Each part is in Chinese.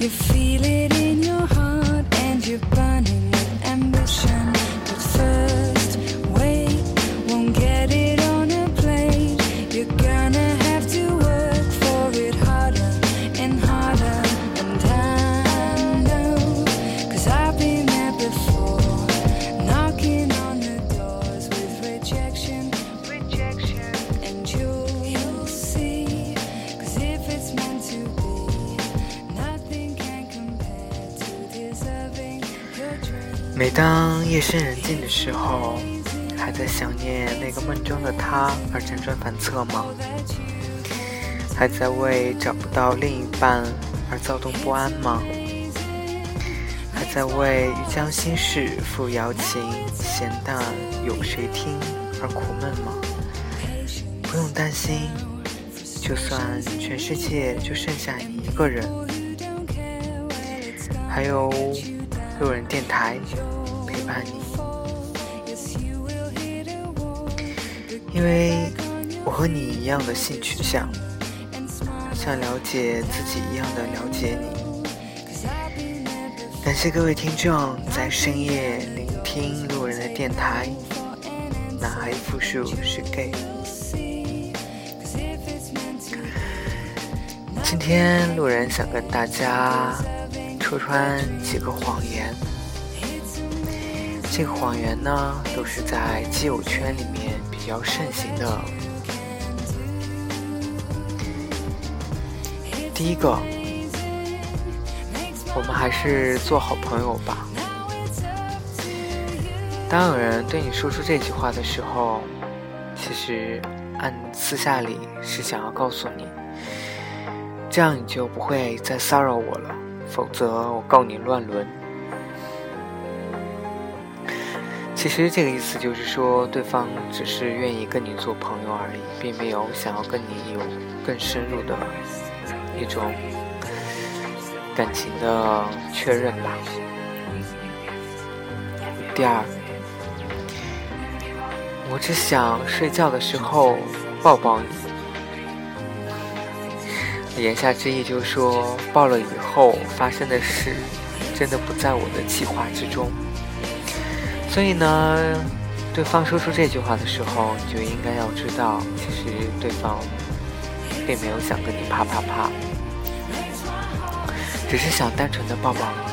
You feel 每当夜深人静的时候，还在想念那个梦中的他而辗转反侧吗？还在为找不到另一半而躁动不安吗？还在为欲将心事付瑶琴，闲淡有谁听而苦闷吗？不用担心，就算全世界就剩下你一个人，还有路人电台陪伴你，因为我和你一样的性取向，像了解自己一样的了解你。感谢各位听众在深夜聆听路人的电台，男孩复数是 gay。今天路人想跟大家戳穿几个谎言，这个谎言呢都是在基友圈里面比较盛行的。第一个，我们还是做好朋友吧。当有人对你说出这句话的时候，其实暗私下里是想要告诉你。这样你就不会再骚扰我了，否则我告你乱伦。其实这个意思就是说，对方只是愿意跟你做朋友而已，并没有想要跟你有更深入的一种感情的确认吧。第二，我只想睡觉的时候抱抱你。言下之意就是说，抱了以后发生的事，真的不在我的计划之中。所以呢，对方说出这句话的时候，你就应该要知道，其实对方并没有想跟你啪啪啪，只是想单纯的抱抱你。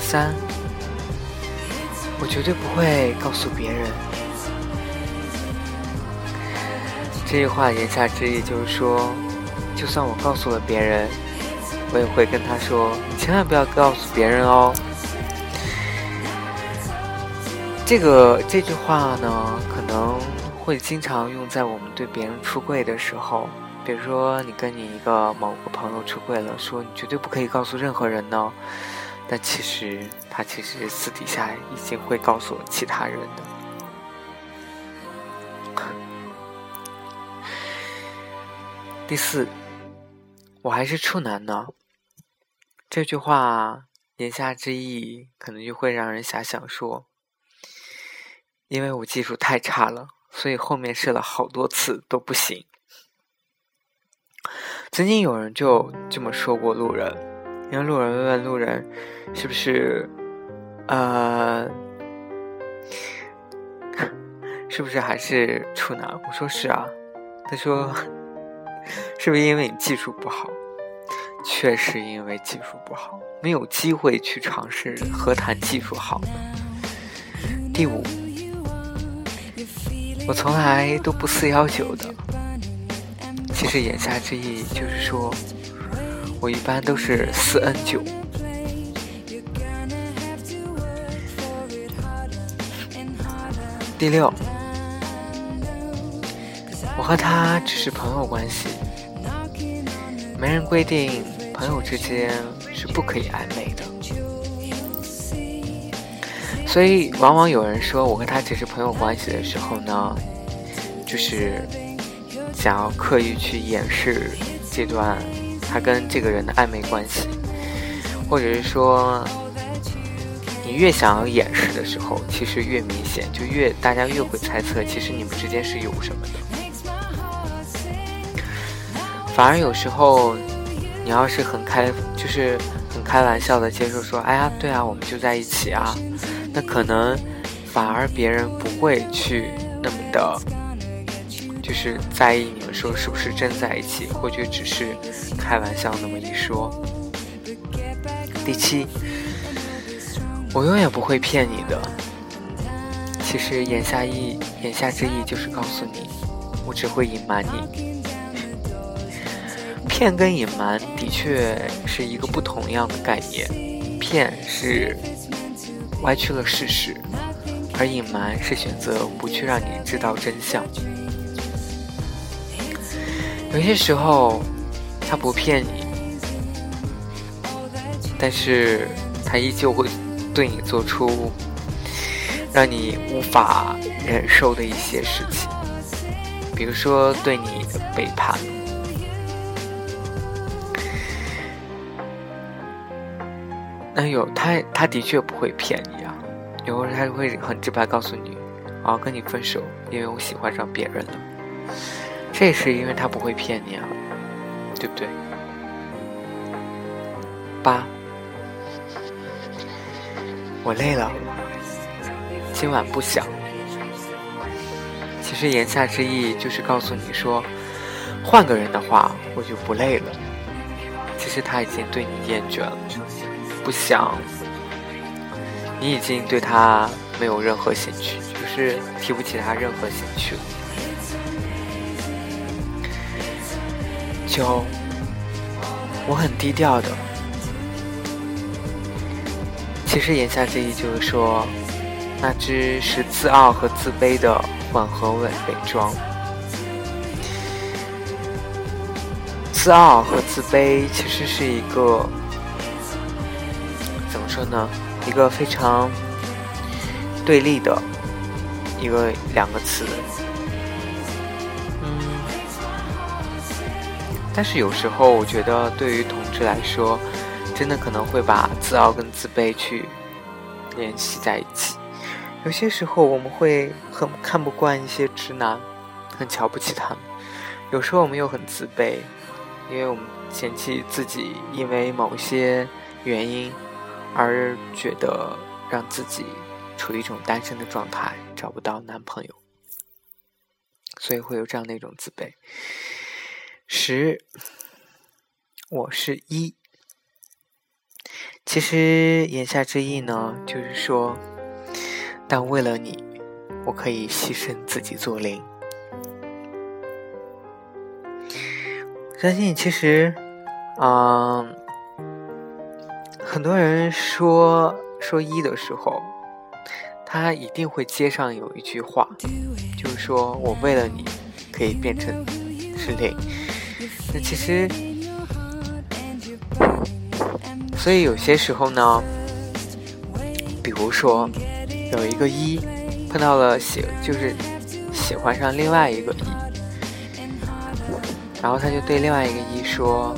三，我绝对不会告诉别人。这句话言下之意就是说，就算我告诉了别人，我也会跟他说：“你千万不要告诉别人哦。”这个这句话呢，可能会经常用在我们对别人出柜的时候，比如说你跟你一个某个朋友出柜了，说你绝对不可以告诉任何人呢，但其实他其实私底下已经会告诉其他人的。第四，我还是处男呢。这句话言下之意，可能就会让人遐想说，因为我技术太差了，所以后面试了好多次都不行。曾经有人就这么说过路人，因为路人问路人是不是，呃，是不是还是处男？我说是啊。他说。是不是因为你技术不好？确实因为技术不好，没有机会去尝试，何谈技术好呢？第五，我从来都不四幺九的。其实言下之意就是说，我一般都是四 N 九。第六。我和他只是朋友关系，没人规定朋友之间是不可以暧昧的，所以往往有人说我和他只是朋友关系的时候呢，就是想要刻意去掩饰这段他跟这个人的暧昧关系，或者是说你越想要掩饰的时候，其实越明显，就越大家越会猜测，其实你们之间是有什么的。反而有时候，你要是很开，就是很开玩笑的接受说：“哎呀，对啊，我们就在一起啊。”那可能反而别人不会去那么的，就是在意你们说是不是真在一起，或者只是开玩笑那么一说。第七，我永远不会骗你的。其实言下意言下之意就是告诉你，我只会隐瞒你。骗跟隐瞒的确是一个不同样的概念。骗是歪曲了事实，而隐瞒是选择不去让你知道真相。有些时候，他不骗你，但是他依旧会对你做出让你无法忍受的一些事情，比如说对你的背叛。那有他，他的确不会骗你啊，有时候他会很直白告诉你，我要跟你分手，因为我喜欢上别人了。这是因为他不会骗你啊，对不对？八，我累了，今晚不想。其实言下之意就是告诉你说，换个人的话我就不累了。其实他已经对你厌倦了，不想。你已经对他没有任何兴趣，就是提不起他任何兴趣了。九，我很低调的。其实言下之意就是说，那只是自傲和自卑的混合伪伪装。自傲和自卑其实是一个说呢？一个非常对立的一个两个词。但是有时候，我觉得对于同志来说，真的可能会把自傲跟自卑去联系在一起。有些时候，我们会很看不惯一些直男，很瞧不起他们；有时候，我们又很自卑，因为我们嫌弃自己因为某些原因而觉得让自己处于一种单身的状态，找不到男朋友，所以会有这样的一种自卑。十，我是一。其实言下之意呢，就是说，但为了你，我可以牺牲自己做零。相信其实，嗯，很多人说说一的时候，他一定会接上有一句话，就是说我为了你，可以变成是零。那其实，所以有些时候呢，比如说有一个一碰到了喜，就是喜欢上另外一个一，然后他就对另外一个一说：“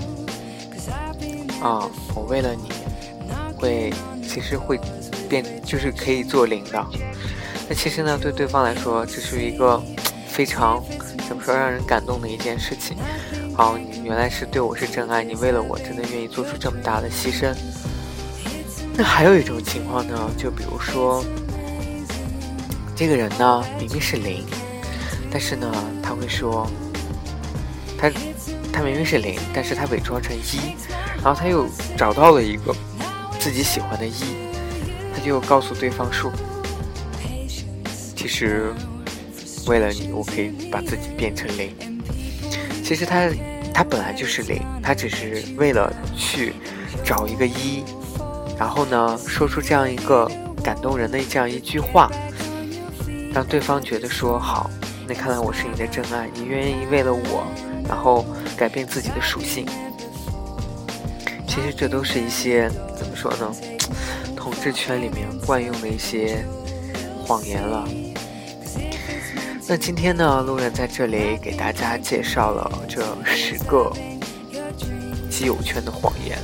啊，我为了你会，其实会变，就是可以做零的。”那其实呢，对对方来说，这是一个非常怎么说让人感动的一件事情。好，你原来是对我是真爱，你为了我真的愿意做出这么大的牺牲。那还有一种情况呢，就比如说，这个人呢明明是零，但是呢他会说，他他明明是零，但是他伪装成一，然后他又找到了一个自己喜欢的一，他就告诉对方说，其实为了你，我可以把自己变成零。其实他，他本来就是零，他只是为了去找一个一，然后呢，说出这样一个感动人的这样一句话，让对方觉得说好，那看来我是你的真爱，你愿意为了我，然后改变自己的属性。其实这都是一些怎么说呢，统治圈里面惯用的一些谎言了。那今天呢，路人在这里给大家介绍了这十个基友圈的谎言。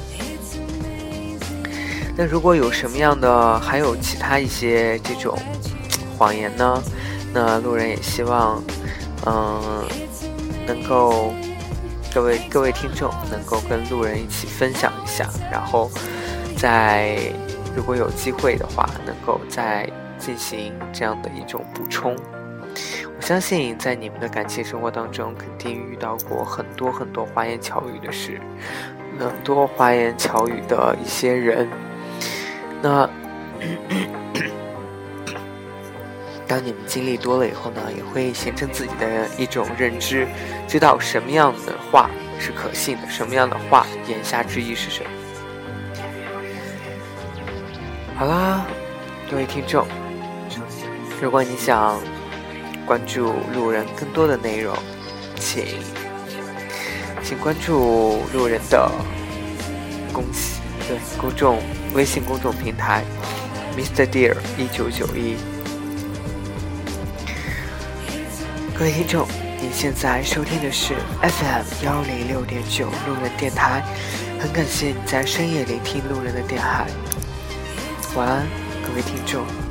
那如果有什么样的，还有其他一些这种谎言呢？那路人也希望，嗯，能够各位各位听众能够跟路人一起分享一下，然后在如果有机会的话，能够再进行这样的一种补充。我相信，在你们的感情生活当中，肯定遇到过很多很多花言巧语的事，很多花言巧语的一些人。那当你们经历多了以后呢，也会形成自己的一种认知，知道什么样的话是可信的，什么样的话言下之意是什么。好啦，各位听众，如果你想关注路人更多的内容，请请关注路人的公对公众微信公众平台 Mr. Dear 一九九一。各位听众，您现在收听的是 FM 幺零六点九路人电台，很感谢你在深夜聆听路人的电台。晚安，各位听众。